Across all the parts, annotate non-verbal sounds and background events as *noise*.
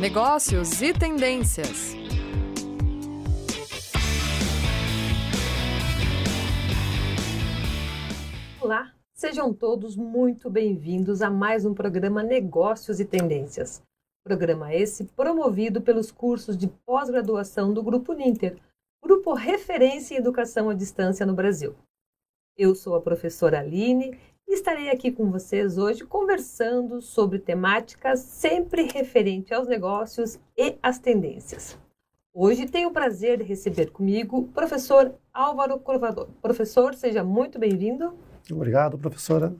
negócios e tendências. Olá, sejam todos muito bem-vindos a mais um programa Negócios e Tendências. Programa esse promovido pelos cursos de pós-graduação do Grupo Ninter, grupo referência em educação à distância no Brasil. Eu sou a professora Aline estarei aqui com vocês hoje conversando sobre temáticas sempre referentes aos negócios e às tendências. Hoje tenho o prazer de receber comigo o professor Álvaro Corvador. Professor, seja muito bem-vindo. Obrigado, professora.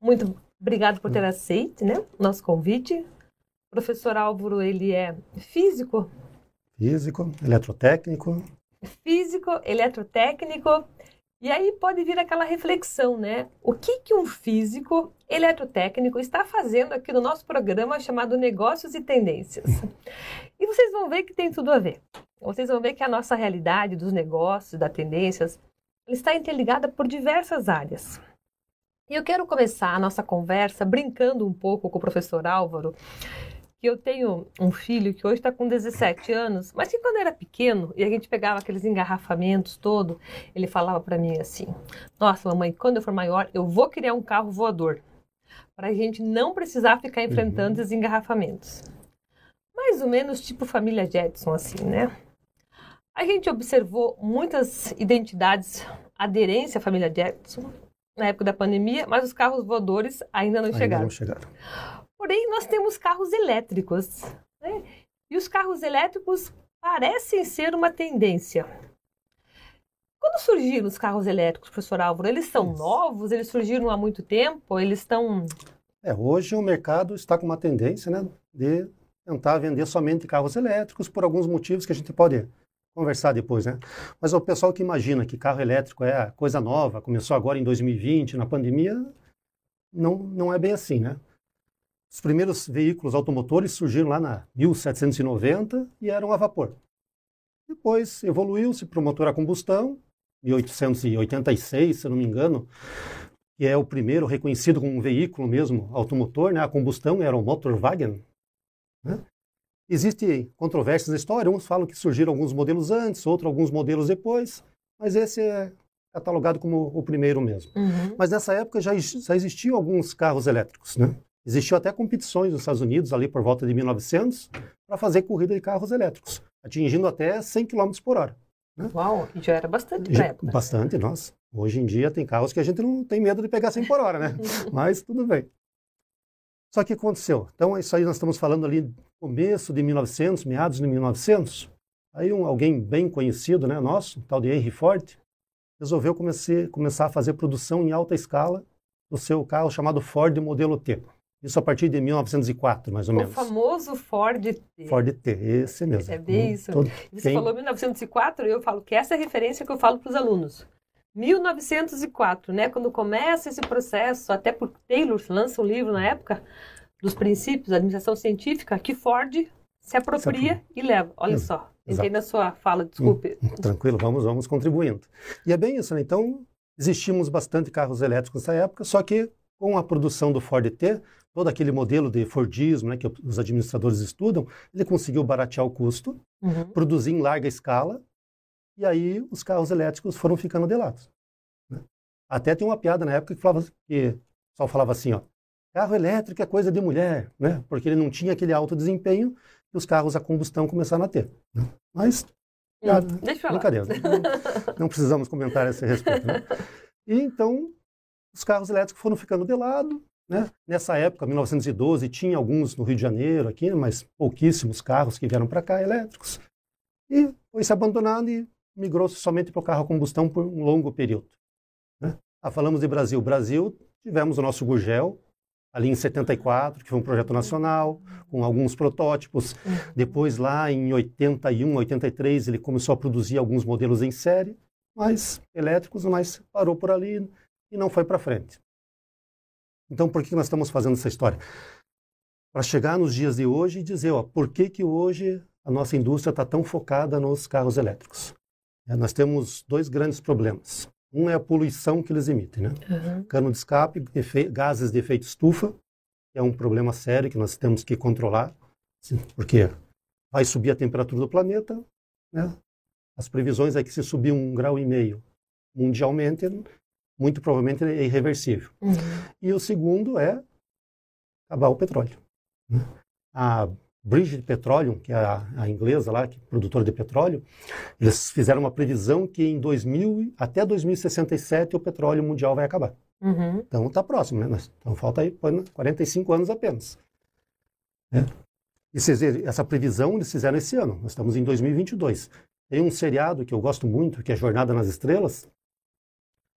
Muito obrigado por ter aceito né, nosso convite. O professor Álvaro, ele é físico? Físico, eletrotécnico. Físico, eletrotécnico e aí pode vir aquela reflexão, né? O que, que um físico eletrotécnico está fazendo aqui no nosso programa chamado Negócios e Tendências? E vocês vão ver que tem tudo a ver. Vocês vão ver que a nossa realidade dos negócios, das tendências, está interligada por diversas áreas. E eu quero começar a nossa conversa brincando um pouco com o professor Álvaro, que eu tenho um filho que hoje está com 17 anos, mas que quando era pequeno e a gente pegava aqueles engarrafamentos todo, ele falava para mim assim: Nossa, mamãe, quando eu for maior, eu vou criar um carro voador para a gente não precisar ficar enfrentando uhum. esses engarrafamentos. Mais ou menos tipo família Jetson, assim, né? A gente observou muitas identidades, aderência à família Jetson na época da pandemia, mas os carros voadores ainda não ainda chegaram. Não chegaram. Porém, nós temos carros elétricos. Né? E os carros elétricos parecem ser uma tendência. Quando surgiram os carros elétricos, professor Álvaro, eles são Isso. novos? Eles surgiram há muito tempo? Eles estão. É, hoje o mercado está com uma tendência né, de tentar vender somente carros elétricos por alguns motivos que a gente pode conversar depois, né? Mas o pessoal que imagina que carro elétrico é coisa nova, começou agora em 2020, na pandemia, não, não é bem assim, né? Os primeiros veículos automotores surgiram lá na 1790 e eram a vapor. Depois evoluiu-se para o motor a combustão, 1886, se não me engano, que é o primeiro reconhecido como um veículo mesmo automotor, né? A combustão era o Motorwagen. Né? Existem controvérsias na história, uns falam que surgiram alguns modelos antes, outros alguns modelos depois, mas esse é catalogado como o primeiro mesmo. Uhum. Mas nessa época já, já existiam alguns carros elétricos, né? Existiu até competições nos Estados Unidos, ali por volta de 1900, para fazer corrida de carros elétricos, atingindo até 100 km por hora. Né? Uau, já era bastante na época. Bastante, nossa. Hoje em dia tem carros que a gente não tem medo de pegar 100 por hora, né? *laughs* Mas tudo bem. Só que aconteceu. Então, isso aí nós estamos falando ali começo de 1900, meados de 1900. Aí um, alguém bem conhecido, né, nosso, tal de Henry Ford, resolveu comece, começar a fazer produção em alta escala do seu carro chamado Ford Modelo T. Isso a partir de 1904, mais ou o menos. O famoso Ford T. Ford T, esse mesmo. É bem isso. Todo... Você Quem... falou 1904, eu falo que essa é a referência que eu falo para os alunos. 1904, né? Quando começa esse processo, até por Taylor lança um livro na época dos princípios da administração científica, que Ford se apropria e leva. Olha Exato. só, entrei na sua fala, desculpe. Hum, tranquilo, vamos, vamos contribuindo. E é bem isso, né? Então, existimos bastante carros elétricos nessa época, só que com a produção do Ford T, todo aquele modelo de Fordismo né, que os administradores estudam, ele conseguiu baratear o custo, uhum. produzir em larga escala, e aí os carros elétricos foram ficando de lado. Né? Até tem uma piada na época que falava que o pessoal falava assim, ó, carro elétrico é coisa de mulher, né? Porque ele não tinha aquele alto desempenho e os carros a combustão começaram a ter. Né? Mas, hum, deixa eu brincadeira, não, não precisamos comentar a esse respeito. Né? *laughs* E então os carros elétricos foram ficando de lado. Né? Nessa época, 1912, tinha alguns no Rio de Janeiro, aqui, mas pouquíssimos carros que vieram para cá elétricos. E foi se abandonando e migrou-se somente para o carro a combustão por um longo período. Né? Ah, falamos de Brasil. Brasil, tivemos o nosso Gurgel, ali em 74, que foi um projeto nacional, com alguns protótipos. Depois, lá em 81, 83, ele começou a produzir alguns modelos em série, mas elétricos, mas parou por ali e não foi para frente. Então, por que nós estamos fazendo essa história? Para chegar nos dias de hoje e dizer, ó, por que, que hoje a nossa indústria está tão focada nos carros elétricos? É, nós temos dois grandes problemas. Um é a poluição que eles emitem, né? Uhum. Cano de escape, gases de efeito estufa, que é um problema sério que nós temos que controlar. porque vai subir a temperatura do planeta, né? As previsões é que se subir um grau e meio mundialmente, muito provavelmente é irreversível. Uhum. E o segundo é acabar o petróleo. né? A British Petroleum, que é a, a inglesa lá, que é produtora de petróleo, eles fizeram uma previsão que em 2000, até 2067 o petróleo mundial vai acabar. Uhum. Então está próximo, né? Então falta aí pô, 45 anos apenas. né? E essa previsão eles fizeram esse ano, nós estamos em 2022. Tem um seriado que eu gosto muito, que é Jornada nas Estrelas.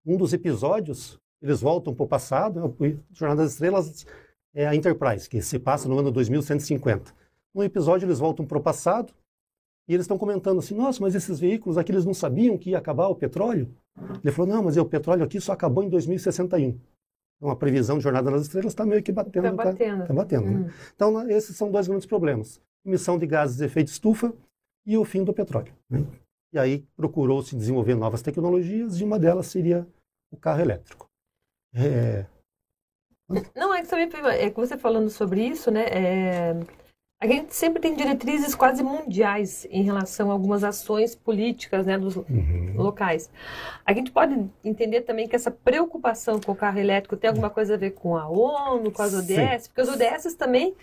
Um dos episódios, eles voltam para o passado, né? o Jornada das Estrelas é a Enterprise, que se passa no ano 2150. No episódio eles voltam para o passado e eles estão comentando assim, nossa, mas esses veículos aqui eles não sabiam que ia acabar o petróleo? Ele falou, não, mas o petróleo aqui só acabou em 2061. Então a previsão de Jornada nas Estrelas está meio que batendo. Tá batendo. Tá batendo, né? Uhum. Então, esses são dois grandes problemas: emissão de gases de efeito estufa e o fim do petróleo. né? E aí procurou-se desenvolver novas tecnologias, e uma delas seria o carro elétrico. É, Não, é que também é que você falando sobre isso, né? é, a gente sempre tem diretrizes quase mundiais em relação a algumas ações políticas, né, dos uhum, locais. A gente pode entender também que essa preocupação com o carro elétrico tem alguma coisa a ver com a ONU, com as Sim. ODS, porque os ODS também,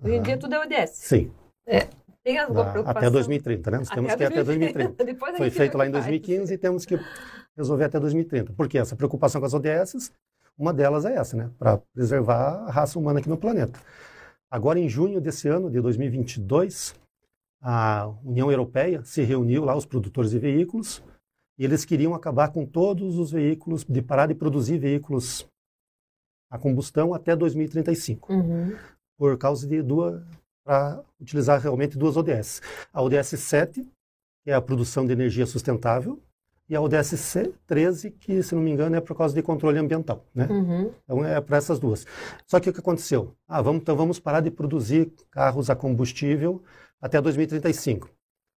hoje em dia tudo é ODS. sim, Tem alguma na- preocupação? até 2030, né? Nós temos que ir até 2030. Depois a Foi feito lá em faz. 2015 e temos que resolver até 2030. Porque essa preocupação com as ODS, uma delas é essa, né? Para preservar a raça humana aqui no planeta. Agora, em junho desse ano, de 2022, a União Europeia se reuniu lá, os produtores de veículos, e eles queriam acabar com todos os veículos, de parar de produzir veículos a combustão até 2035 Uhum. por causa de duas para utilizar realmente duas ODS. A ODS 7, que é a produção de energia sustentável, e a ODS 13, que, se não me engano, é por causa de controle ambiental. Né? Uhum. Então, é para essas duas. Só que o que aconteceu? Ah, vamos, então vamos parar de produzir carros a combustível até 2035.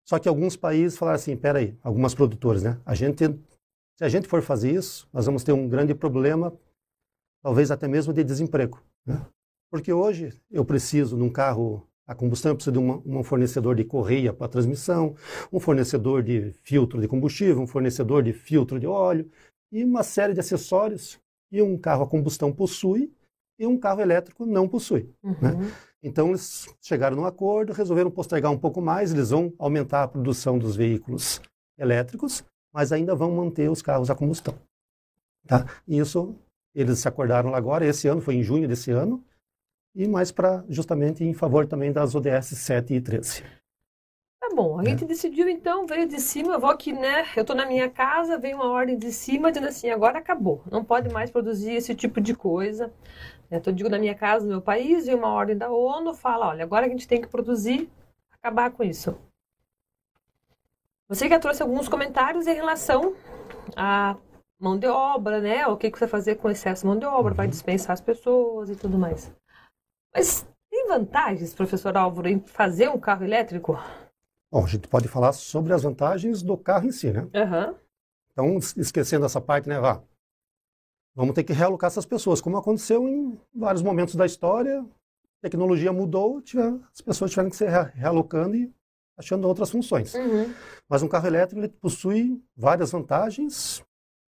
Só que alguns países falaram assim, peraí, algumas produtoras, né? A gente, se a gente for fazer isso, nós vamos ter um grande problema, talvez até mesmo de desemprego. Né? Porque hoje eu preciso num carro a combustão, eu preciso de uma- um fornecedor de correia para transmissão, um fornecedor de filtro de combustível, um fornecedor de filtro de óleo e uma série de acessórios que um carro a combustão possui e um carro elétrico não possui. Uhum. Então eles chegaram num acordo, resolveram postergar um pouco mais, eles vão aumentar a produção dos veículos elétricos, mas ainda vão manter os carros a combustão. Tá? E isso eles se acordaram agora, esse ano, foi em junho desse ano, e mais para justamente em favor também das ODS 7 e 13. Tá bom, a É. gente decidiu então, veio de cima, eu vou aqui, né? Eu tô na minha casa, veio uma ordem de cima dizendo assim, agora acabou, não pode mais produzir esse tipo de coisa. Eu tô, digo, na minha casa, no meu país, veio uma ordem da ONU, fala, olha, agora a gente tem que produzir, acabar com isso. Você já trouxe alguns comentários em relação à mão de obra, né? O que que você vai fazer com excesso de mão de obra, vai dispensar as pessoas e tudo mais. Mas tem vantagens, professor Álvaro, em fazer um carro elétrico? Bom, a gente pode falar sobre as vantagens do carro em si, né? Aham. Então, es- esquecendo essa parte, né, vá, vamos ter que realocar essas pessoas, como aconteceu em vários momentos da história, a tecnologia mudou, tiver- as pessoas tiveram que ser rea- realocando e achando outras funções. Uhum. Mas um carro elétrico ele possui várias vantagens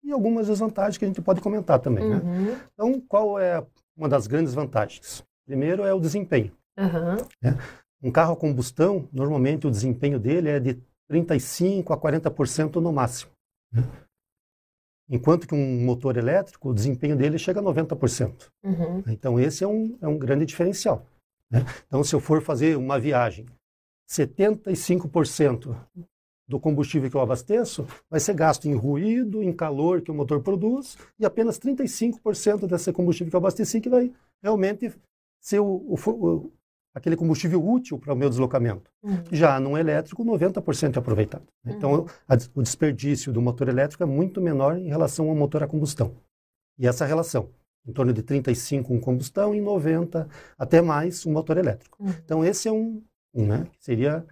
e algumas desvantagens que a gente pode comentar também, né? Uhum. Então, qual é uma das grandes vantagens? Primeiro é o desempenho. Aham. Um carro a combustão, normalmente o desempenho dele é de 35 a 40% no máximo. né? Enquanto que um motor elétrico, o desempenho dele chega a 90%. Uhum. Então, esse é um, é um grande diferencial. né? Então, se eu for fazer uma viagem, 75% do combustível que eu abasteço vai ser gasto em ruído, em calor que o motor produz, e apenas 35% desse combustível que eu abasteci que vai realmente ser o, o aquele combustível útil para o meu deslocamento. Uhum. Já no elétrico, 90% é aproveitado. Então, a des- o desperdício do motor elétrico é muito menor em relação ao motor a combustão. E essa relação, em torno de 35 um combustão e 90 até mais um motor elétrico. Uhum. Então, esse é um, um né, seria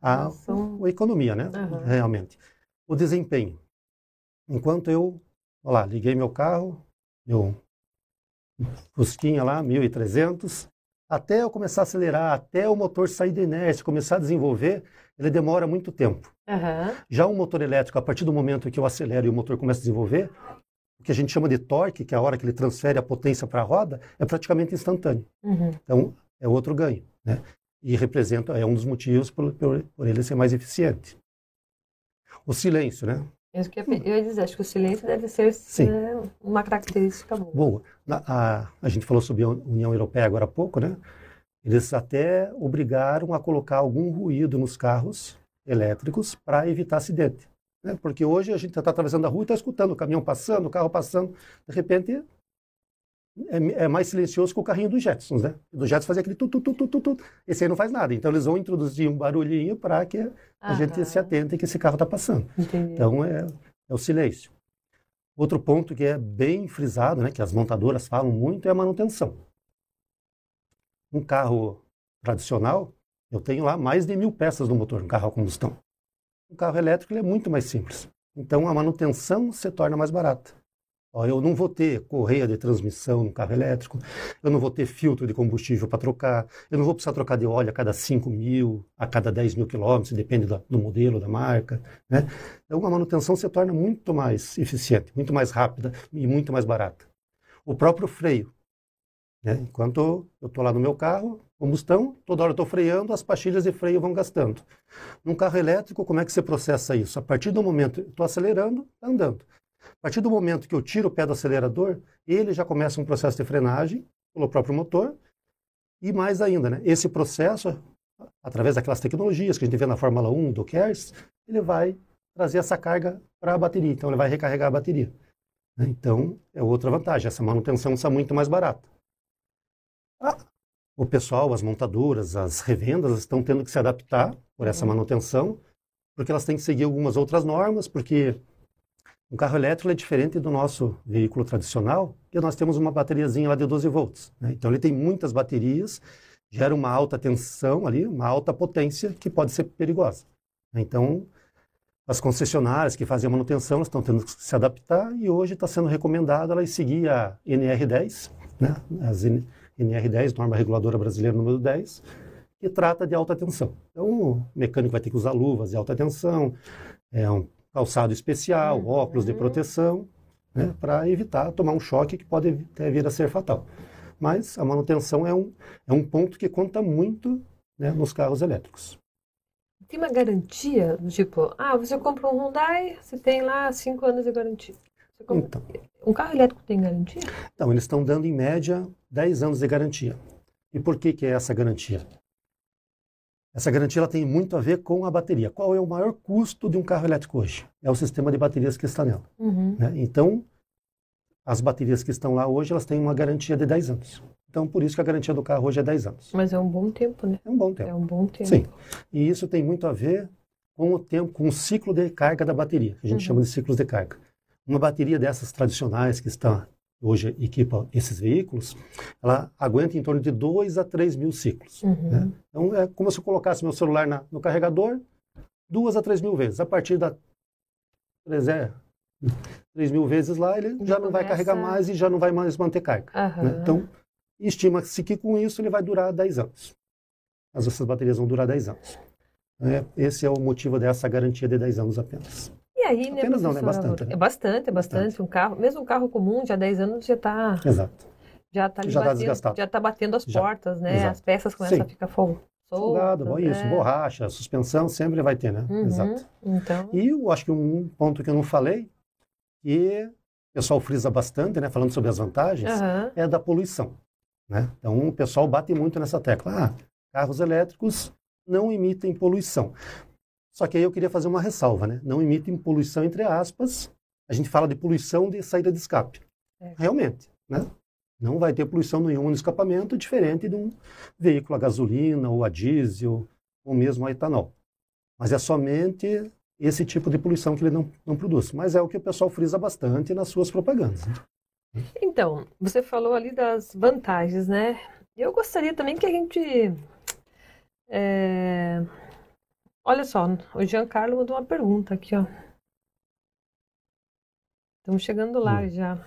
a, a economia, né, realmente. O desempenho. Enquanto eu, olha lá, liguei meu carro, meu Fusquinha lá, 1300, até eu começar a acelerar, até o motor sair da inércia, começar a desenvolver, ele demora muito tempo. Aham. Já um motor elétrico, a partir do momento que eu acelero e o motor começa a desenvolver, o que a gente chama de torque, que é a hora que ele transfere a potência para a roda, é praticamente instantâneo. Uhum. Então, é outro ganho, né? E representa, é um dos motivos por, por, por ele ser mais eficiente. O silêncio, né? Isso que eu ia dizer, acho que o silêncio deve ser Sim. né, uma característica boa. Boa. Na- a, a gente falou sobre a União Europeia agora há pouco, né? Eles até obrigaram a colocar algum ruído nos carros elétricos para evitar acidente. Né? Porque hoje a gente está atravessando a rua e está escutando o caminhão passando, o carro passando. De repente, é, é mais silencioso que o carrinho dos Jetsons, né? Do Jetsons fazia aquele tu, tu, tu, tu, tu, tu. Esse aí não faz nada. Então eles vão introduzir um barulhinho para que a gente se atente que esse carro está passando. Entendi. Então, é, é o silêncio. Outro ponto que é bem frisado, né, que as montadoras falam muito, é a manutenção. Um carro tradicional, eu tenho lá mais de mil peças no motor, um carro a combustão. Um carro elétrico é muito mais simples. Então, a manutenção se torna mais barata. Eu não vou ter correia de transmissão no carro elétrico, eu não vou ter filtro de combustível para trocar, eu não vou precisar trocar de óleo a cada 5 mil, a cada 10 mil quilômetros, depende do modelo, da marca. Né? Então, a manutenção se torna muito mais eficiente, muito mais rápida e muito mais barata. O próprio freio. Né? Enquanto eu estou lá no meu carro, combustão, toda hora eu estou freando, as pastilhas de freio vão gastando. Num carro elétrico, como é que você processa isso? A partir do momento eu estou acelerando, está andando. A partir do momento que eu tiro o pé do acelerador, ele já começa um processo de frenagem pelo próprio motor. E mais ainda, né? esse processo, através daquelas tecnologias que a gente vê na Fórmula 1, do KERS, ele vai trazer essa carga para a bateria. Então, ele vai recarregar a bateria. Então, é outra vantagem. Essa manutenção está muito mais barata. Ah, o pessoal, as montadoras, as revendas estão tendo que se adaptar por essa manutenção, porque elas têm que seguir algumas outras normas, porque um carro elétrico é diferente do nosso veículo tradicional, que nós temos uma bateriazinha lá de 12 volts. né? Então, ele tem muitas baterias, gera uma alta tensão ali, uma alta potência que pode ser perigosa. Então, as concessionárias que fazem a manutenção estão tendo que se adaptar e hoje está sendo recomendado elas seguir a NR10, né? As N- NR10, norma reguladora brasileira número 10, que trata de alta tensão. Então, o mecânico vai ter que usar luvas de alta tensão, é um calçado especial, Uhum. óculos de proteção, né? para evitar tomar um choque que pode até vir a ser fatal. Mas a manutenção é um, é um ponto que conta muito né, nos carros elétricos. Tem uma garantia, tipo, ah, você compra um Hyundai, você tem lá cinco anos de garantia. Compra- Então, Um carro elétrico tem garantia? Então, eles estão dando em média 10 anos de garantia. E por que, que é essa garantia? Essa garantia ela tem muito a ver com a bateria. Qual é o maior custo de um carro elétrico hoje? É o sistema de baterias que está nela. Uhum. né? Então, as baterias que estão lá hoje, elas têm uma garantia de 10 anos. Então, por isso que a garantia do carro hoje é 10 anos. Mas é um bom tempo, né? É um bom tempo. É um bom tempo. Sim. E isso tem muito a ver com o tempo, com o ciclo de carga da bateria, que a gente Uhum. chama de ciclos de carga. Uma bateria dessas tradicionais que está hoje equipa esses veículos, ela aguenta em torno de 2 a 3 mil ciclos. Uhum. né? Então é como se eu colocasse meu celular na- no carregador duas a três mil vezes. A partir da três, é, três mil vezes lá, ele já Já não vai carregar mais e já não vai mais manter carga. Aham. né? Então, estima-se que com isso ele vai durar 10 anos. As essas baterias vão durar 10 anos. É, esse é o motivo dessa garantia de 10 anos apenas. E aí, né, Apenas não, né? Bastante, né? É bastante, é bastante. Um carro, mesmo um carro comum, já 10 anos já está Exato. já tá ali Já tá batendo, desgastado. já tá batendo as Já. portas, né? Exato. As peças começam Sim. a ficar fogo. Folgado, bom, isso, é. borracha, suspensão, sempre vai ter, né? Uhum. Exato. Então, E eu acho que um ponto que eu não falei, que o pessoal frisa bastante, né, falando sobre as vantagens, aham. é da poluição. Né? Então, o pessoal bate muito nessa tecla. Ah, carros elétricos não emitem poluição. Só que aí eu queria fazer uma ressalva, né? Não emitem poluição entre aspas. A gente fala de poluição de saída de escape. É. Realmente, né? Não vai ter poluição nenhuma no escapamento, diferente de um veículo a gasolina ou a diesel ou mesmo a etanol. Mas é somente esse tipo de poluição que ele não, não produz. Mas é o que o pessoal frisa bastante nas suas propagandas. né? Então, você falou ali das vantagens, né? Eu gostaria também que a gente. é, Olha só, o Giancarlo mandou uma pergunta aqui, ó. Estamos chegando lá Hum. já.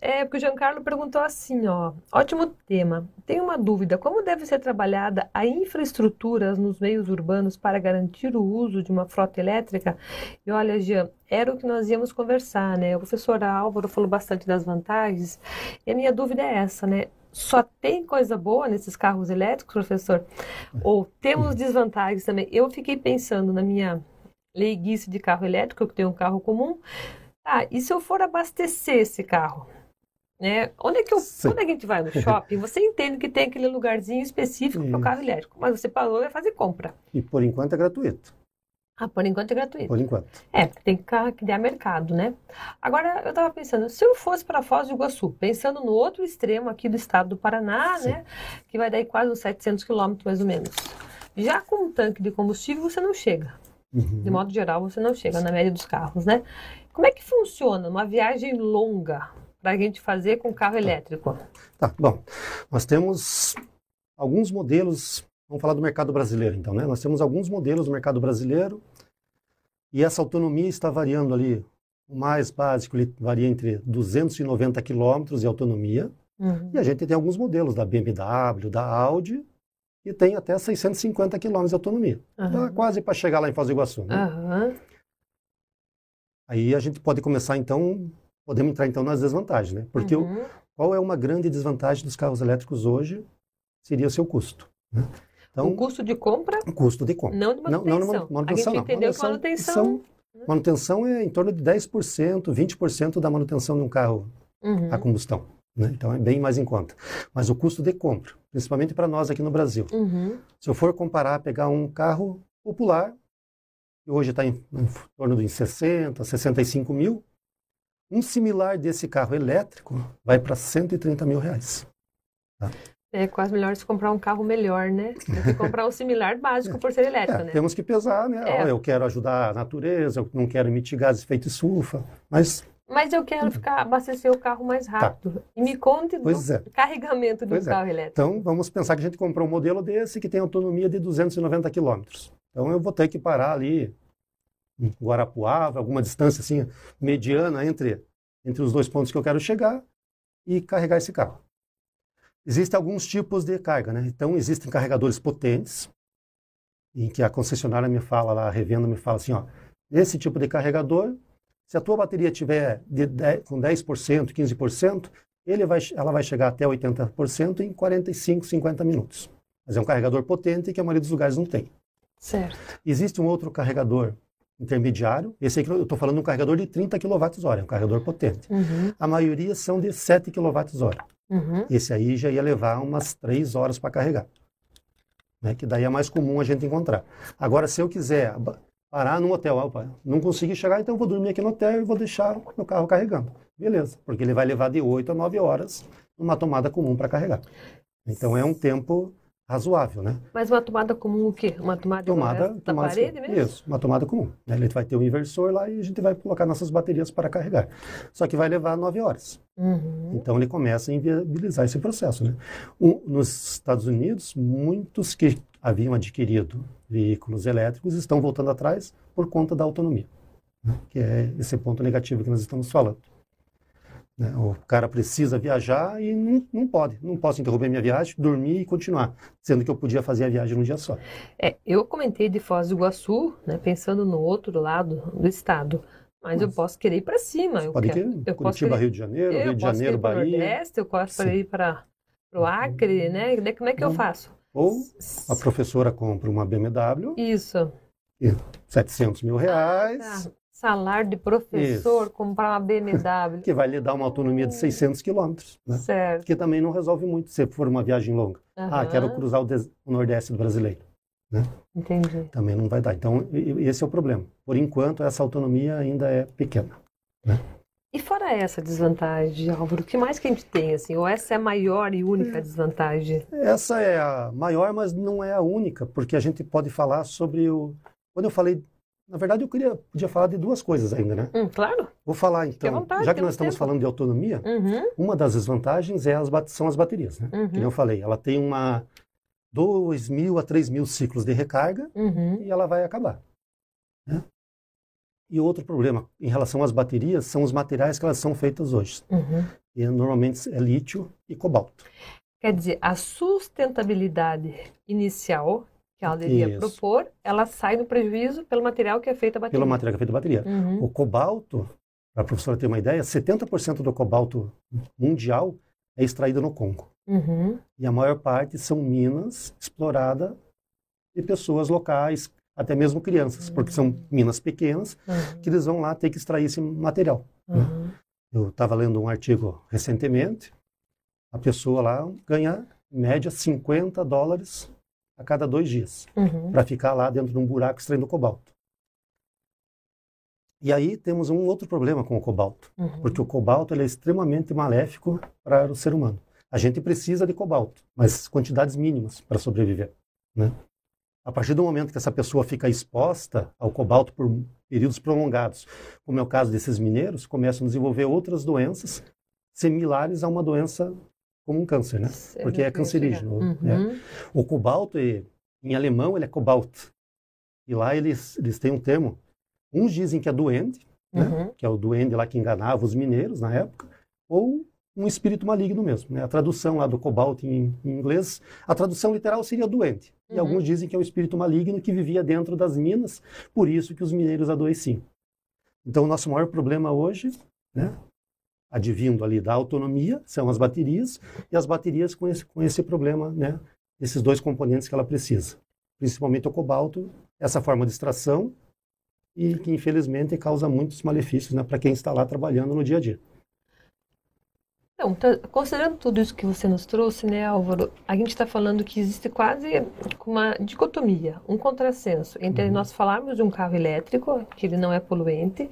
É, porque o Giancarlo perguntou assim, ó, ótimo tema. Tenho uma dúvida, como deve ser trabalhada a infraestrutura nos meios urbanos para garantir o uso de uma frota elétrica? E olha, Jean, era o que nós íamos conversar, né? O professor Álvaro falou bastante das vantagens, e a minha dúvida é essa, né? Só tem coisa boa nesses carros elétricos, professor? Ou temos desvantagens também? Eu fiquei pensando na minha leiguice de carro elétrico, eu tenho um carro comum. Ah, e se eu for abastecer esse carro? Né? Onde é que eu, quando a gente vai no shopping, você entende que tem aquele lugarzinho específico para o carro elétrico, mas você parou e vai fazer compra. E por enquanto é gratuito. Ah, por enquanto é gratuito. Por enquanto. É, tem carro que der mercado, né? Agora, eu estava pensando, se eu fosse para Foz do Iguaçu, pensando no outro extremo aqui do estado do Paraná, Sim. né? Que vai dar quase uns 700 quilômetros, mais ou menos. Já com um tanque de combustível, você não chega. Uhum. De modo geral, você não chega na média dos carros, né? Como é que funciona uma viagem longa para a gente fazer com carro elétrico? Tá, bom. Nós temos alguns modelos Vamos falar do mercado brasileiro, então, né? Nós temos alguns modelos no mercado brasileiro e essa autonomia está variando ali. O mais básico ele varia entre 290 quilômetros de autonomia uhum. e a gente tem alguns modelos da BMW, da Audi que tem até 650 quilômetros de autonomia. Uhum. quase para chegar lá em Foz do Iguaçu. Né? Uhum. Aí a gente pode começar, então, podemos entrar então nas desvantagens, né? Porque o, uhum. qual é uma grande desvantagem dos carros elétricos hoje? Seria o seu custo. Né? Então, o custo de compra? O custo de compra. Não de manutenção. Não, não, manutenção a gente entendeu manutenção, que manutenção... Manutenção é em torno de 10%, 20% da manutenção de um carro uhum. a combustão. Né? Então é bem mais em conta. Mas o custo de compra, principalmente para nós aqui no Brasil. Uhum. Se eu for comparar, pegar um carro popular, que hoje está em, em torno de 60, 65 mil, um similar desse carro elétrico vai para 130 mil reais. Tá? É quase melhor se comprar um carro melhor, né? Do que comprar um similar básico por ser *laughs* elétrico, é, né? Temos que pesar, né? É. Eu quero ajudar a natureza, eu não quero emitir gases efeito estufa, mas... Mas eu quero ficar, abastecer o carro mais tá. rápido. Tá. E me conte do é. carregamento do pois é. carro elétrico. Então, vamos pensar que a gente comprou um modelo desse que tem autonomia de 290 quilômetros. Então, eu vou ter que parar ali em Guarapuava, alguma distância assim, mediana entre, entre os dois pontos que eu quero chegar e carregar esse carro. Existem alguns tipos de carga, né? Então, existem carregadores potentes, em que a concessionária me fala lá, a revenda me fala assim, ó, esse tipo de carregador, se a tua bateria tiver de 10, com 10%, 15%, ele vai, ela vai chegar até 80% em 45, 50 minutos. Mas é um carregador potente que a maioria dos lugares não tem. Certo. Existe um outro carregador intermediário, esse aqui eu estou falando de um carregador de 30 kWh, é um carregador potente. Uhum. A maioria são de 7 kWh. Uhum. Esse aí já ia levar umas três horas para carregar. Né? Que daí é mais comum a gente encontrar. Agora, se eu quiser parar num hotel, opa, não consegui chegar, então vou dormir aqui no hotel e vou deixar meu carro carregando. Beleza, porque ele vai levar de 8 a 9 horas numa tomada comum para carregar. Então é um tempo razoável, né? Mas uma tomada comum o quê? Uma tomada, tomada da tomada, parede mesmo? Isso, uma tomada comum. Né? Ele vai ter um inversor lá e a gente vai colocar nossas baterias para carregar. Só que vai levar nove horas. Uhum. Então ele começa a inviabilizar esse processo, né? Um, nos Estados Unidos, muitos que haviam adquirido veículos elétricos estão voltando atrás por conta da autonomia, né? que é esse ponto negativo que nós estamos falando. Né? O cara precisa viajar e não, não pode. Não posso interromper minha viagem, dormir e continuar, sendo que eu podia fazer a viagem num dia só. É, eu comentei de Foz do Iguaçu, né, pensando no outro lado do estado. Mas, eu posso querer ir para cima. Eu pode quero, ir eu Curitiba, querer, Rio de Janeiro, Rio de Janeiro, Bahia. Nordeste, eu posso ir para o Acre, né? Como é que eu faço? Ou a professora compra uma BMW. Isso. E 700 mil reais. Ah, tá salário de professor, Isso. comprar uma BMW. *laughs* que vai lhe dar uma autonomia de 600 quilômetros. Né? Certo. Que também não resolve muito se for uma viagem longa. Uhum. Ah, quero cruzar o, o Nordeste do brasileiro. Né? Entendi. Também não vai dar. Então, esse é o problema. Por enquanto, essa autonomia ainda é pequena. Né? E fora essa desvantagem, Álvaro, o que mais que a gente tem? Assim? Ou essa é a maior e única desvantagem? Essa é a maior, mas não é a única, porque a gente pode falar sobre o... Quando eu falei na verdade, eu queria, podia falar de duas coisas ainda, né? Hum, claro. Vou falar então, vontade, já que nós estamos tempo. falando de autonomia, uhum. uma das desvantagens é as, são as baterias, né? Uhum. Como eu falei, ela tem uma 2 mil a 3 mil ciclos de recarga uhum. e ela vai acabar. Né? E outro problema em relação às baterias são os materiais que elas são feitas hoje. Uhum. E normalmente é lítio e cobalto. Quer dizer, a sustentabilidade inicial que ela devia Isso. propor, ela sai no prejuízo pelo material que é feito a bateria. Pelo material que é feito da bateria. Uhum. O cobalto, para a professora ter uma ideia, 70% do cobalto mundial é extraído no Congo. Uhum. E a maior parte são minas exploradas de pessoas locais, até mesmo crianças, porque são minas pequenas Uhum. que eles vão lá ter que extrair esse material. Uhum. Eu estava lendo um artigo recentemente, a pessoa lá ganha, em média, 50 dólares a cada dois dias, Uhum. para ficar lá dentro de um buraco extraindo cobalto. E aí temos um outro problema com o cobalto, Uhum. porque o cobalto é extremamente maléfico para o ser humano. A gente precisa de cobalto, mas quantidades mínimas para sobreviver. Né? A partir do momento que essa pessoa fica exposta ao cobalto por períodos prolongados, como é o caso desses mineiros, começam a desenvolver outras doenças similares a uma doença como um câncer, né? Porque é cancerígeno. né? Uhum. O cobalto, e- em alemão, ele é cobalt. E lá eles, eles têm um termo. Uns dizem que é duende, né? Uhum. que é o duende lá que enganava os mineiros na época, ou um espírito maligno mesmo. Né? A tradução lá do cobalto em, em inglês, a tradução literal seria doente. E Uhum. alguns dizem que é um espírito maligno que vivia dentro das minas, por isso que os mineiros adoeciam. Então, o nosso maior problema hoje, né, advindo ali da autonomia, são as baterias, e as baterias com esse, com esse problema, né, esses dois componentes que ela precisa. Principalmente o cobalto, essa forma de extração, e que infelizmente causa muitos malefícios né, para quem está lá trabalhando no dia a dia. Então, considerando tudo isso que você nos trouxe, né, Álvaro, a gente está falando que existe quase uma dicotomia, um contrassenso entre Uhum. nós falarmos de um carro elétrico, que ele não é poluente,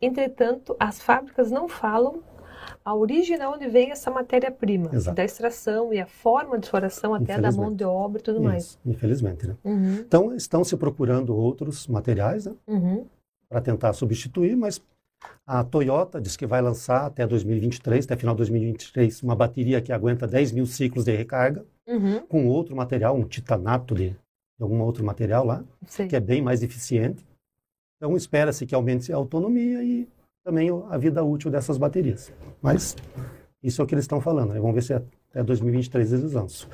entretanto, as fábricas não falam a origem de onde vem essa matéria-prima, da extração e a forma de exploração até da mão de obra e tudo mais. Isso, infelizmente. Né? Uhum, Então, estão se procurando outros materiais né, uhum, para tentar substituir, mas a Toyota diz que vai lançar até 2023, até final de 2023, uma bateria que aguenta 10 mil ciclos de recarga, uhum, com outro material, um titanato de, de algum outro material lá, sei. que é bem mais eficiente. Então, espera-se que aumente a autonomia e também a vida útil dessas baterias. Mas isso é o que eles estão falando. Né? Vamos ver se até 2023 eles lançam.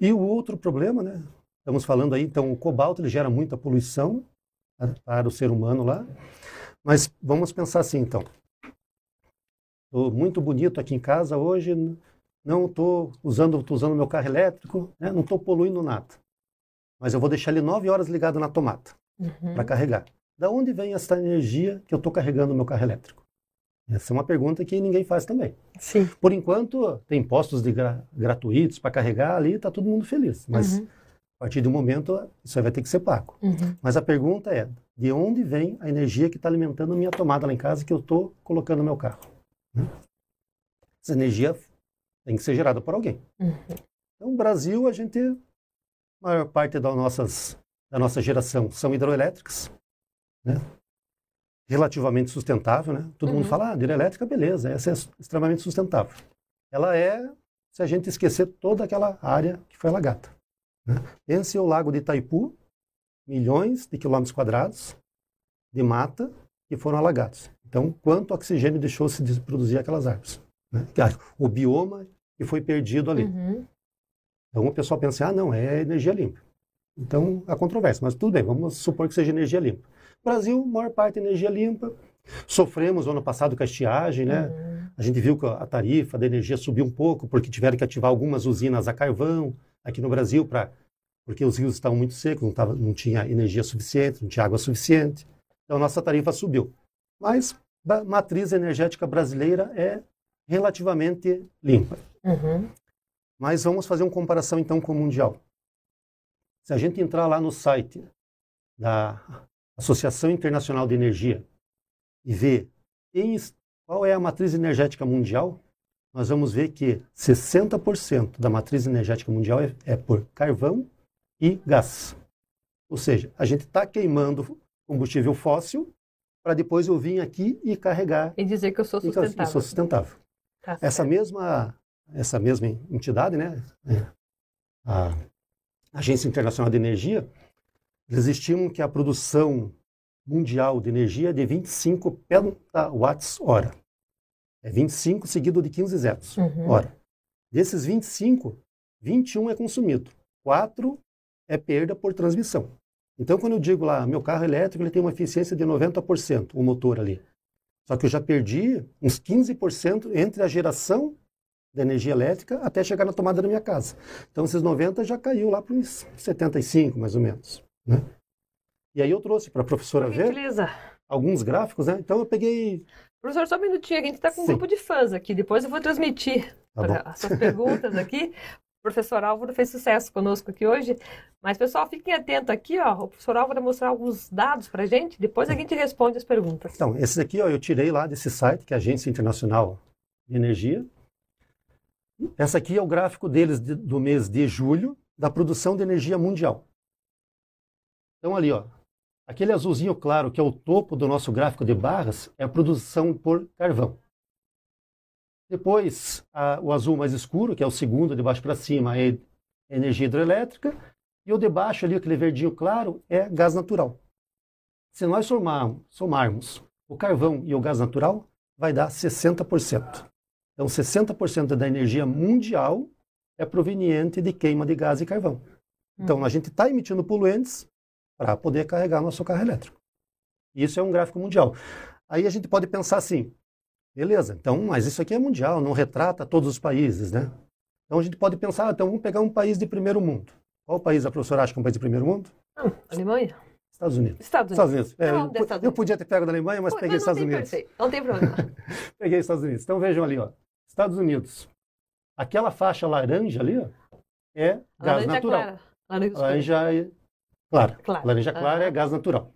E o outro problema, né? Estamos falando aí, então, o cobalto ele gera muita poluição né, para o ser humano lá. Mas vamos pensar assim, então. Estou muito bonito aqui em casa hoje, não estou usando, tô usando meu carro elétrico, né? não estou poluindo nada. Mas eu vou deixar ele nove horas ligado na tomada Uhum. para carregar. Da onde vem essa energia que eu estou carregando no meu carro elétrico? Essa é uma pergunta que ninguém faz também. Sim. Por enquanto, tem postos de gra- gratuitos para carregar ali, está todo mundo feliz. Mas Uhum. A partir do momento, isso aí vai ter que ser pago. Uhum. Mas a pergunta é, de onde vem a energia que está alimentando a minha tomada lá em casa que eu estou colocando no meu carro? né? Essa energia tem que ser gerada por alguém. Uhum. Então, no Brasil, a gente, a maior parte das nossas, da nossa geração são hidroelétricas, né? relativamente sustentável. Né? Todo mundo Uhum. fala, ah, hidrelétrica, beleza, essa é extremamente sustentável. Ela é, se a gente esquecer toda aquela área que foi alagada. Né? Pense o lago de Itaipu, milhões de quilômetros quadrados de mata que foram alagados. Então, quanto oxigênio deixou-se de produzir aquelas árvores? Né? O bioma que foi perdido ali. Uhum. Então o pessoal pensa, ah, não, é energia limpa. Então há controvérsia, mas tudo bem, vamos supor que seja energia limpa. Brasil, maior parte é energia limpa. Sofremos no ano passado com a estiagem, né? Uhum. A gente viu que a tarifa da energia subiu um pouco porque tiveram que ativar algumas usinas a carvão aqui no Brasil para porque os rios estavam muito secos, não, tava, não tinha energia suficiente, não tinha água suficiente. Então a nossa tarifa subiu. Mas a matriz energética brasileira é relativamente limpa. Uhum. Mas vamos fazer uma comparação então com o mundial. Se a gente entrar lá no site da Associação Internacional de Energia e ver qual é a matriz energética mundial, nós vamos ver que 60% da matriz energética mundial é, é por carvão e gás. Ou seja, a gente está queimando combustível fóssil para depois eu vir aqui e carregar E dizer que eu sou que eu- sustentável. sou sustentável. Tá Essa mesma, essa mesma entidade, né, é, a Agência Internacional de Energia, eles estimam que a produção mundial de energia é de 25 petawatts-hora. É 25 seguido de 15 zeros Uhum. hora. Desses 25, 21 é consumido. 4 é perda por transmissão. Então, quando eu digo lá, meu carro elétrico ele tem uma eficiência de 90%, o motor ali. Só que eu já perdi uns 15% entre a geração da energia elétrica até chegar na tomada da minha casa. Então, esses 90 já caiu lá para uns 75, mais ou menos. Né? E aí eu trouxe para a professora ver alguns gráficos, né? Então eu peguei. Professor, só um minutinho, a gente está com um Sim. grupo de fãs aqui. Depois eu vou transmitir Tá as suas perguntas aqui. *laughs* O professor Álvaro fez sucesso conosco aqui hoje. Mas, pessoal, fiquem atentos aqui, ó. O professor Álvaro vai mostrar alguns dados para a gente. Depois a gente responde as perguntas. Então, esse aqui ó, eu tirei lá desse site, que é a Agência Internacional de Energia. Essa aqui é o gráfico deles de- do mês de julho, da produção de energia mundial. Então, ali, ó, aquele azulzinho claro, que é o topo do nosso gráfico de barras, é a produção por carvão. Depois, a- o azul mais escuro, que é o segundo, de baixo para cima, é energia hidrelétrica. E o de baixo ali, aquele verdinho claro, é gás natural. Se nós somarmos, somarmos o carvão e o gás natural, vai dar 60%. Então, 60% da energia mundial é proveniente de queima de gás e carvão. Então, a gente está emitindo poluentes para poder carregar nosso carro elétrico. Isso é um gráfico mundial. Aí a gente pode pensar assim, beleza, então, mas isso aqui é mundial, não retrata todos os países, né? Então a gente pode pensar, ah, então vamos pegar um país de primeiro mundo. Qual país a professora acha que é um país de primeiro mundo? Ah, Alemanha? Estados Unidos. Estados Estados Unidos. Unidos. É, Não, eu, Estados eu Unidos. podia ter pego da Alemanha, mas Pô, peguei não Estados Unidos. perfeito, Não tem problema. *laughs* Peguei Estados Unidos. Então vejam ali, ó. Estados Unidos. Aquela faixa laranja ali, ó, é gás Laranja natural. clara. Laranja escura. Laranja é- clara. Clara. Laranja clara é Aham. gás natural.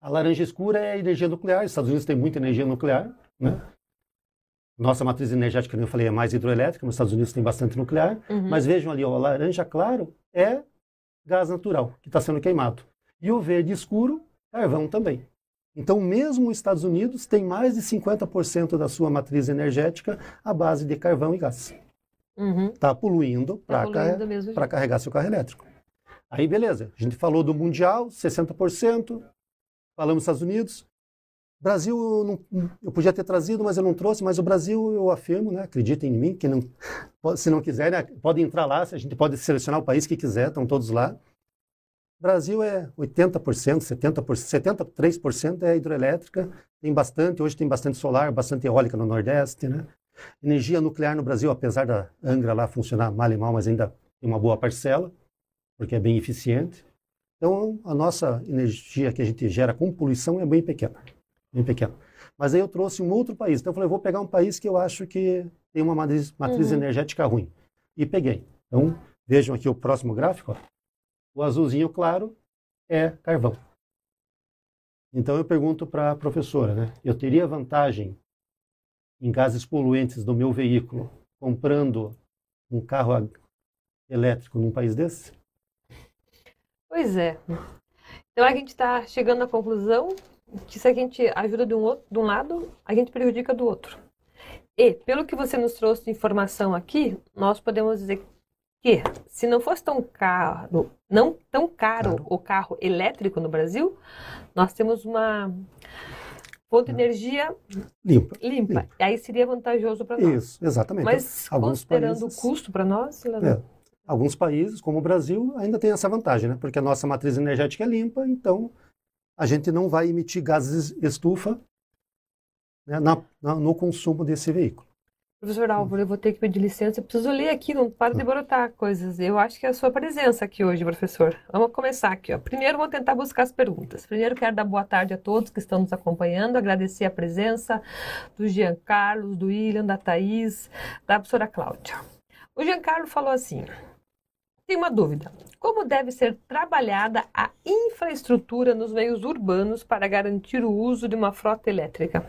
A laranja escura é energia nuclear. Os Estados Unidos tem muita energia nuclear, né? Nossa matriz energética, como eu falei, é mais hidroelétrica, mas os Estados Unidos tem bastante nuclear. Uhum. Mas vejam ali, ó, o laranja claro é gás natural que está sendo queimado. E o verde escuro, carvão também. Então, mesmo os Estados Unidos tem mais de 50% da sua matriz energética à base de carvão e gás. Uhum. Está poluindo Tá para poluindo do mesmo jeito. carregar seu carro elétrico. Aí, beleza. A gente falou do Mundial, 60%. Falamos dos Estados Unidos. Brasil, eu não- eu podia ter trazido, mas eu não trouxe. Mas o Brasil, eu afirmo, né? acreditem em mim, que não, *laughs* se não quiser, né, pode entrar lá. A gente pode selecionar o país que quiser, estão todos lá. Brasil é 80%, 70%, 73% é hidroelétrica. Tem bastante, hoje tem bastante solar, bastante eólica no Nordeste, né? Energia nuclear no Brasil, apesar da Angra lá funcionar mal e mal, mas ainda tem uma boa parcela, porque é bem eficiente. Então, a nossa energia que a gente gera com poluição é bem pequena, bem pequena. Mas aí eu trouxe um outro país. Então, eu falei, vou pegar um país que eu acho que tem uma matriz, matriz Uhum. energética ruim. E peguei. Então, vejam aqui o próximo gráfico. ó. O azulzinho claro é carvão. Então, eu pergunto para a professora, né? Eu teria vantagem em gases poluentes do meu veículo comprando um carro elétrico num país desse? Pois é. Então a gente está chegando à conclusão que se a gente ajuda de um, outro, de um lado, a gente prejudica do outro. E, pelo que você nos trouxe de informação aqui, nós podemos dizer que se não fosse tão caro, não tão caro Caro. o carro elétrico no Brasil, nós temos uma fonte de energia Limpa. limpa. E aí seria vantajoso para nós. Isso, exatamente. Mas Alguns considerando países- o custo para nós, Leonardo, É. Alguns países, como o Brasil, ainda tem essa vantagem, né? Porque a nossa matriz energética é limpa, então a gente não vai emitir gases estufa né, na- na- no consumo desse veículo. Professor Álvaro, eu vou ter que pedir licença, eu preciso ler aqui, não para de brotar coisas. Eu acho que é a sua presença aqui hoje, professor. Vamos começar aqui, ó. Primeiro vou tentar buscar as perguntas. Primeiro quero dar boa tarde a todos que estão nos acompanhando, agradecer a presença do Jean Carlos, do William, da Thaís, da professora Cláudia. O Jean Carlos falou assim: tem uma dúvida. Como deve ser trabalhada a infraestrutura nos meios urbanos para garantir o uso de uma frota elétrica?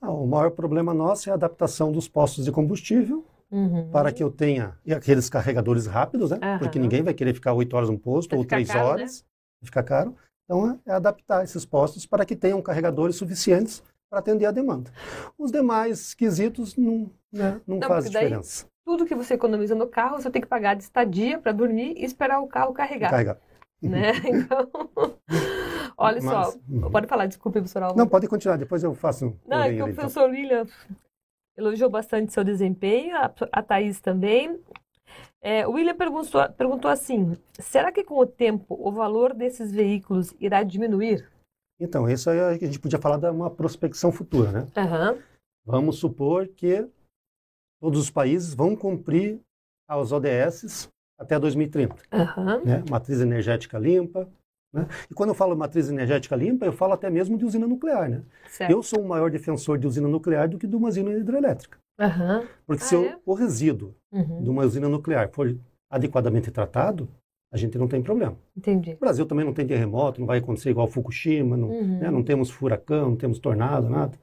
Ah, o maior problema nosso é a adaptação dos postos de combustível Uhum. para que eu tenha e aqueles carregadores rápidos, né? Aham. Porque ninguém vai querer ficar oito horas no posto Vai ou três caro, né? horas, vai ficar caro. Então, é é adaptar esses postos para que tenham carregadores suficientes para atender a demanda. Os demais quesitos não, né, não, Não, faz porque daí- diferença. Tudo que você economiza no carro, você tem que pagar de estadia para dormir e esperar o carro carregar, Carregar. né? *laughs* Então, Olha Mas- só, Uhum. pode falar, desculpe, professor Alves. Não, pode continuar, depois eu faço um Não, é que o então. professor William elogiou bastante seu desempenho, a, a Thaís também. É, o William perguntou, perguntou assim: será que com o tempo o valor desses veículos irá diminuir? Então, isso aí a gente podia falar de uma prospecção futura, né? Aham, Vamos supor que todos os países vão cumprir as ODS até 2030, aham, né? Matriz energética limpa, né? E quando eu falo matriz energética limpa, eu falo até mesmo de usina nuclear, né? certo. Eu sou um maior defensor de usina nuclear do que de uma usina hidrelétrica. Aham, Porque Ah, se o- é? o resíduo uhum, de uma usina nuclear for adequadamente tratado, a gente não tem problema. entendi. O Brasil também não tem terremoto, não vai acontecer igual Fukushima, não, Uhum, né? não temos furacão, não temos tornado, nada.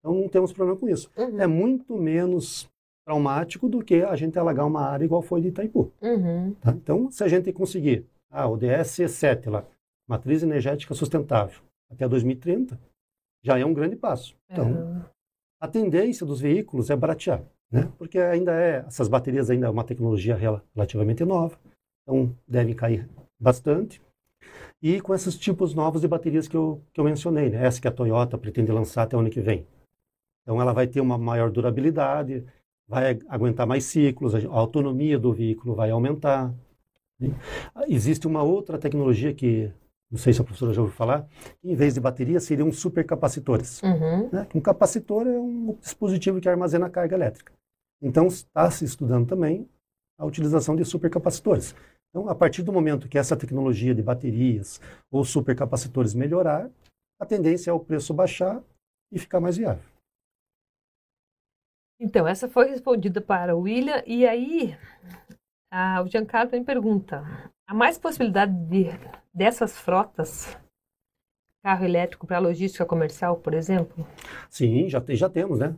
Então não temos problema com isso. uhum, É muito menos traumático do que a gente alagar uma área igual foi de Itaipu. uhum, tá? Então, se a gente conseguir ah, o DS7 lá, Matriz Energética Sustentável, até 2030, já é um grande passo. Então, aham, a tendência dos veículos é baratear, né? Porque ainda é, essas baterias ainda é uma tecnologia rela- relativamente nova, então devem cair bastante. E com esses tipos novos de baterias que eu, que eu mencionei, né? Essa que a Toyota pretende lançar até o ano que vem. Então ela vai ter uma maior durabilidade, vai aguentar mais ciclos, a autonomia do veículo vai aumentar. né? Existe uma outra tecnologia que, não sei se a professora já ouviu falar, que em vez de bateria seriam supercapacitores uhum, né? Um capacitor é um dispositivo que armazena carga elétrica. Então, está se estudando também a utilização de supercapacitores. Então, a partir do momento que essa tecnologia de baterias ou supercapacitores melhorar, a tendência é o preço baixar e ficar mais viável. Então, essa foi respondida para o William. E aí, a- o Giancarlo também pergunta: há mais possibilidade de, dessas frotas, carro elétrico para logística comercial, por exemplo? Sim, já, tem, já temos, né?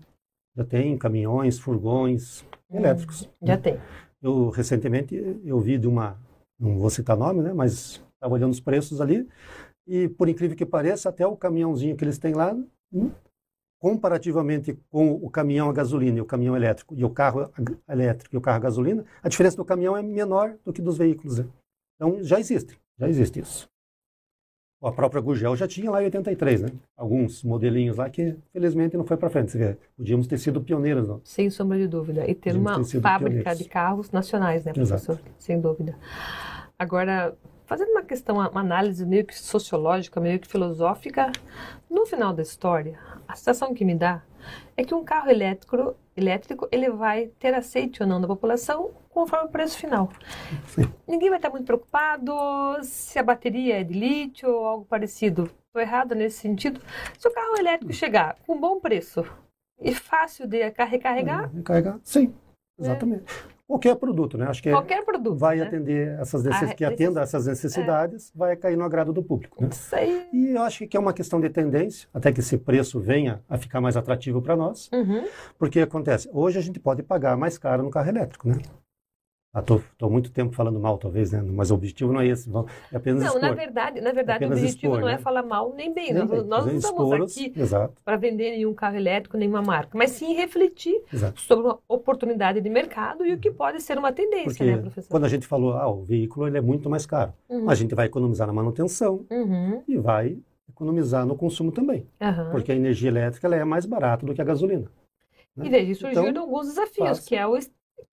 Já tem caminhões, furgões elétricos. Já tem. Eu, recentemente, eu vi de uma, não vou citar nome, né? Mas estava olhando os preços ali e, por incrível que pareça, até o caminhãozinho que eles têm lá, hum, comparativamente com o caminhão a gasolina e o caminhão elétrico e o carro elétrico e o carro a gasolina, a diferença do caminhão é menor do que dos veículos. Né? Então, já existe, já existe isso. A própria Gurgel já tinha lá em 83, né? Alguns modelinhos lá que, felizmente, não foi para frente. Podíamos ter sido pioneiros, não? Sem sombra de dúvida. E ter Podíamos uma ter fábrica pioneiros. de carros nacionais, né, Exato. professor? Sem dúvida. Agora, fazendo uma questão, uma análise meio que sociológica, meio que filosófica, no final da história, a sensação que me dá é que um carro elétrico, elétrico ele vai ter aceite ou não da população conforme o preço final. Sim. Ninguém vai estar muito preocupado se a bateria é de lítio ou algo parecido. Estou errado nesse sentido? Se o carro elétrico chegar com bom preço e fácil de car- recarregar, Recarregar? Sim, exatamente. Qualquer produto, né? Acho que qualquer produto. vai né? atender essas A necess... que atenda essas necessidades, vai cair no agrado do público. Né? Isso aí. E eu acho que é uma questão de tendência, até que esse preço venha a ficar mais atrativo para nós, Uhum. porque acontece, hoje a gente pode pagar mais caro no carro elétrico, né? Estou muito tempo falando mal, talvez, né? Mas o objetivo não é esse, é apenas Não, expor. na verdade, na verdade, o Apenas objetivo expor, não é né? falar mal nem bem. Nem nós bem, nós não é estamos aqui para vender nenhum carro elétrico, nenhuma marca, mas sim refletir exato. sobre uma oportunidade de mercado e o que pode ser uma tendência, Porque né, professor? quando a gente falou, ah, o veículo ele é muito mais caro, Uhum. a gente vai economizar na manutenção Uhum. e vai economizar no consumo também, Aham. porque a energia elétrica ela é mais barata do que a gasolina. né? E daí surgiram Então, alguns desafios, fácil. que é o,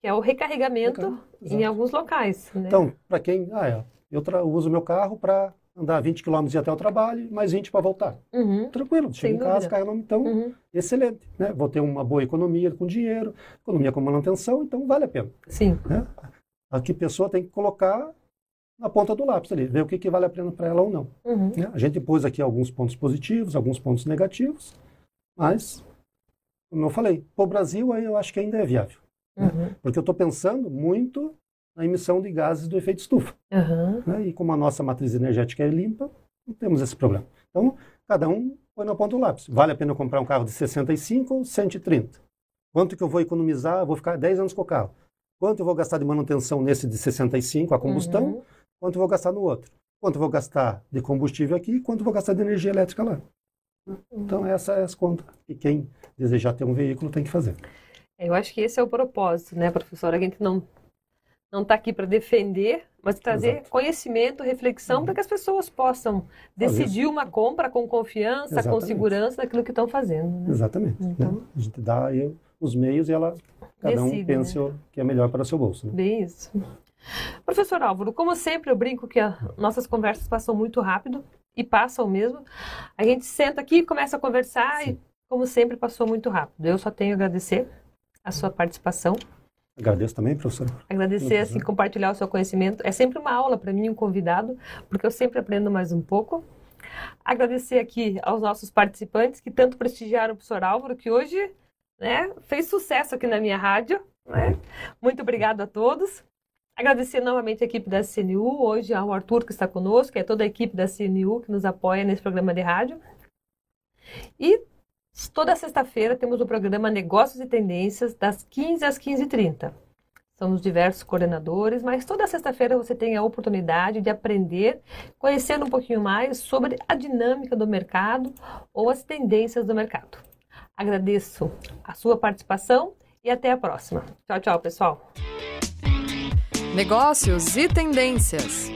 que é o recarregamento Recarga- em alguns locais. Né? Então, para quem, ah, é, eu tra- uso meu carro para andar 20 km e ir até o trabalho, mais 20 para voltar. Uhum. Tranquilo, chego em casa, carro, então, Uhum. excelente. Né? Vou ter uma boa economia com dinheiro, economia com manutenção, então vale a pena. Sim. Né? A que pessoa tem que colocar na ponta do lápis ali, ver o que, que vale a pena para ela ou não. Uhum. né? A gente pôs aqui alguns pontos positivos, alguns pontos negativos, mas, como eu falei, para o Brasil aí eu acho que ainda é viável. Uhum. Porque eu estou pensando muito na emissão de gases do efeito estufa. Uhum. né? E como a nossa matriz energética é limpa, não temos esse problema. Então, cada um põe na ponta do lápis. Vale a pena eu comprar um carro de 65 ou 130? Quanto que eu vou economizar? Vou ficar 10 anos com o carro. Quanto eu vou gastar de manutenção nesse de 65, a combustão? Uhum. Quanto eu vou gastar no outro? Quanto eu vou gastar de combustível aqui? Quanto eu vou gastar de energia elétrica lá? Então, essas são as contas que quem desejar ter um veículo tem que fazer. Eu acho que esse é o propósito, né, professora? A gente não, não está aqui para defender, mas trazer Exato. conhecimento, reflexão, para que as pessoas possam decidir uma compra com confiança, com Exatamente. segurança daquilo que estão fazendo. né? Exatamente. Então- né? A gente dá os meios e ela, cada um Decide, pensa o que é melhor para o seu bolso. Né? Bem isso. Professor Álvaro, como sempre, eu brinco que as nossas conversas passam muito rápido e passam mesmo. A gente senta aqui, começa a conversar e, Sim. como sempre, passou muito rápido. Eu só tenho a agradecer a sua participação, Agradeço também, professor. agradecer, assim, compartilhar o seu conhecimento. É sempre uma aula para mim, um convidado, porque eu sempre aprendo mais um pouco. Agradecer aqui aos nossos participantes que tanto prestigiaram o professor Álvaro, que hoje né, fez sucesso aqui na minha rádio. né? Muito obrigado a todos. Agradecer novamente a equipe da CNU, hoje ao Arthur que está conosco, que é toda a equipe da CNU que nos apoia nesse programa de rádio. E toda sexta-feira temos o programa Negócios e Tendências, das 15 às 15h30. Somos diversos coordenadores, mas toda sexta-feira você tem a oportunidade de aprender, conhecer um pouquinho mais sobre a dinâmica do mercado ou as tendências do mercado. Agradeço a sua participação e até a próxima. Tchau, tchau, pessoal. Negócios e tendências.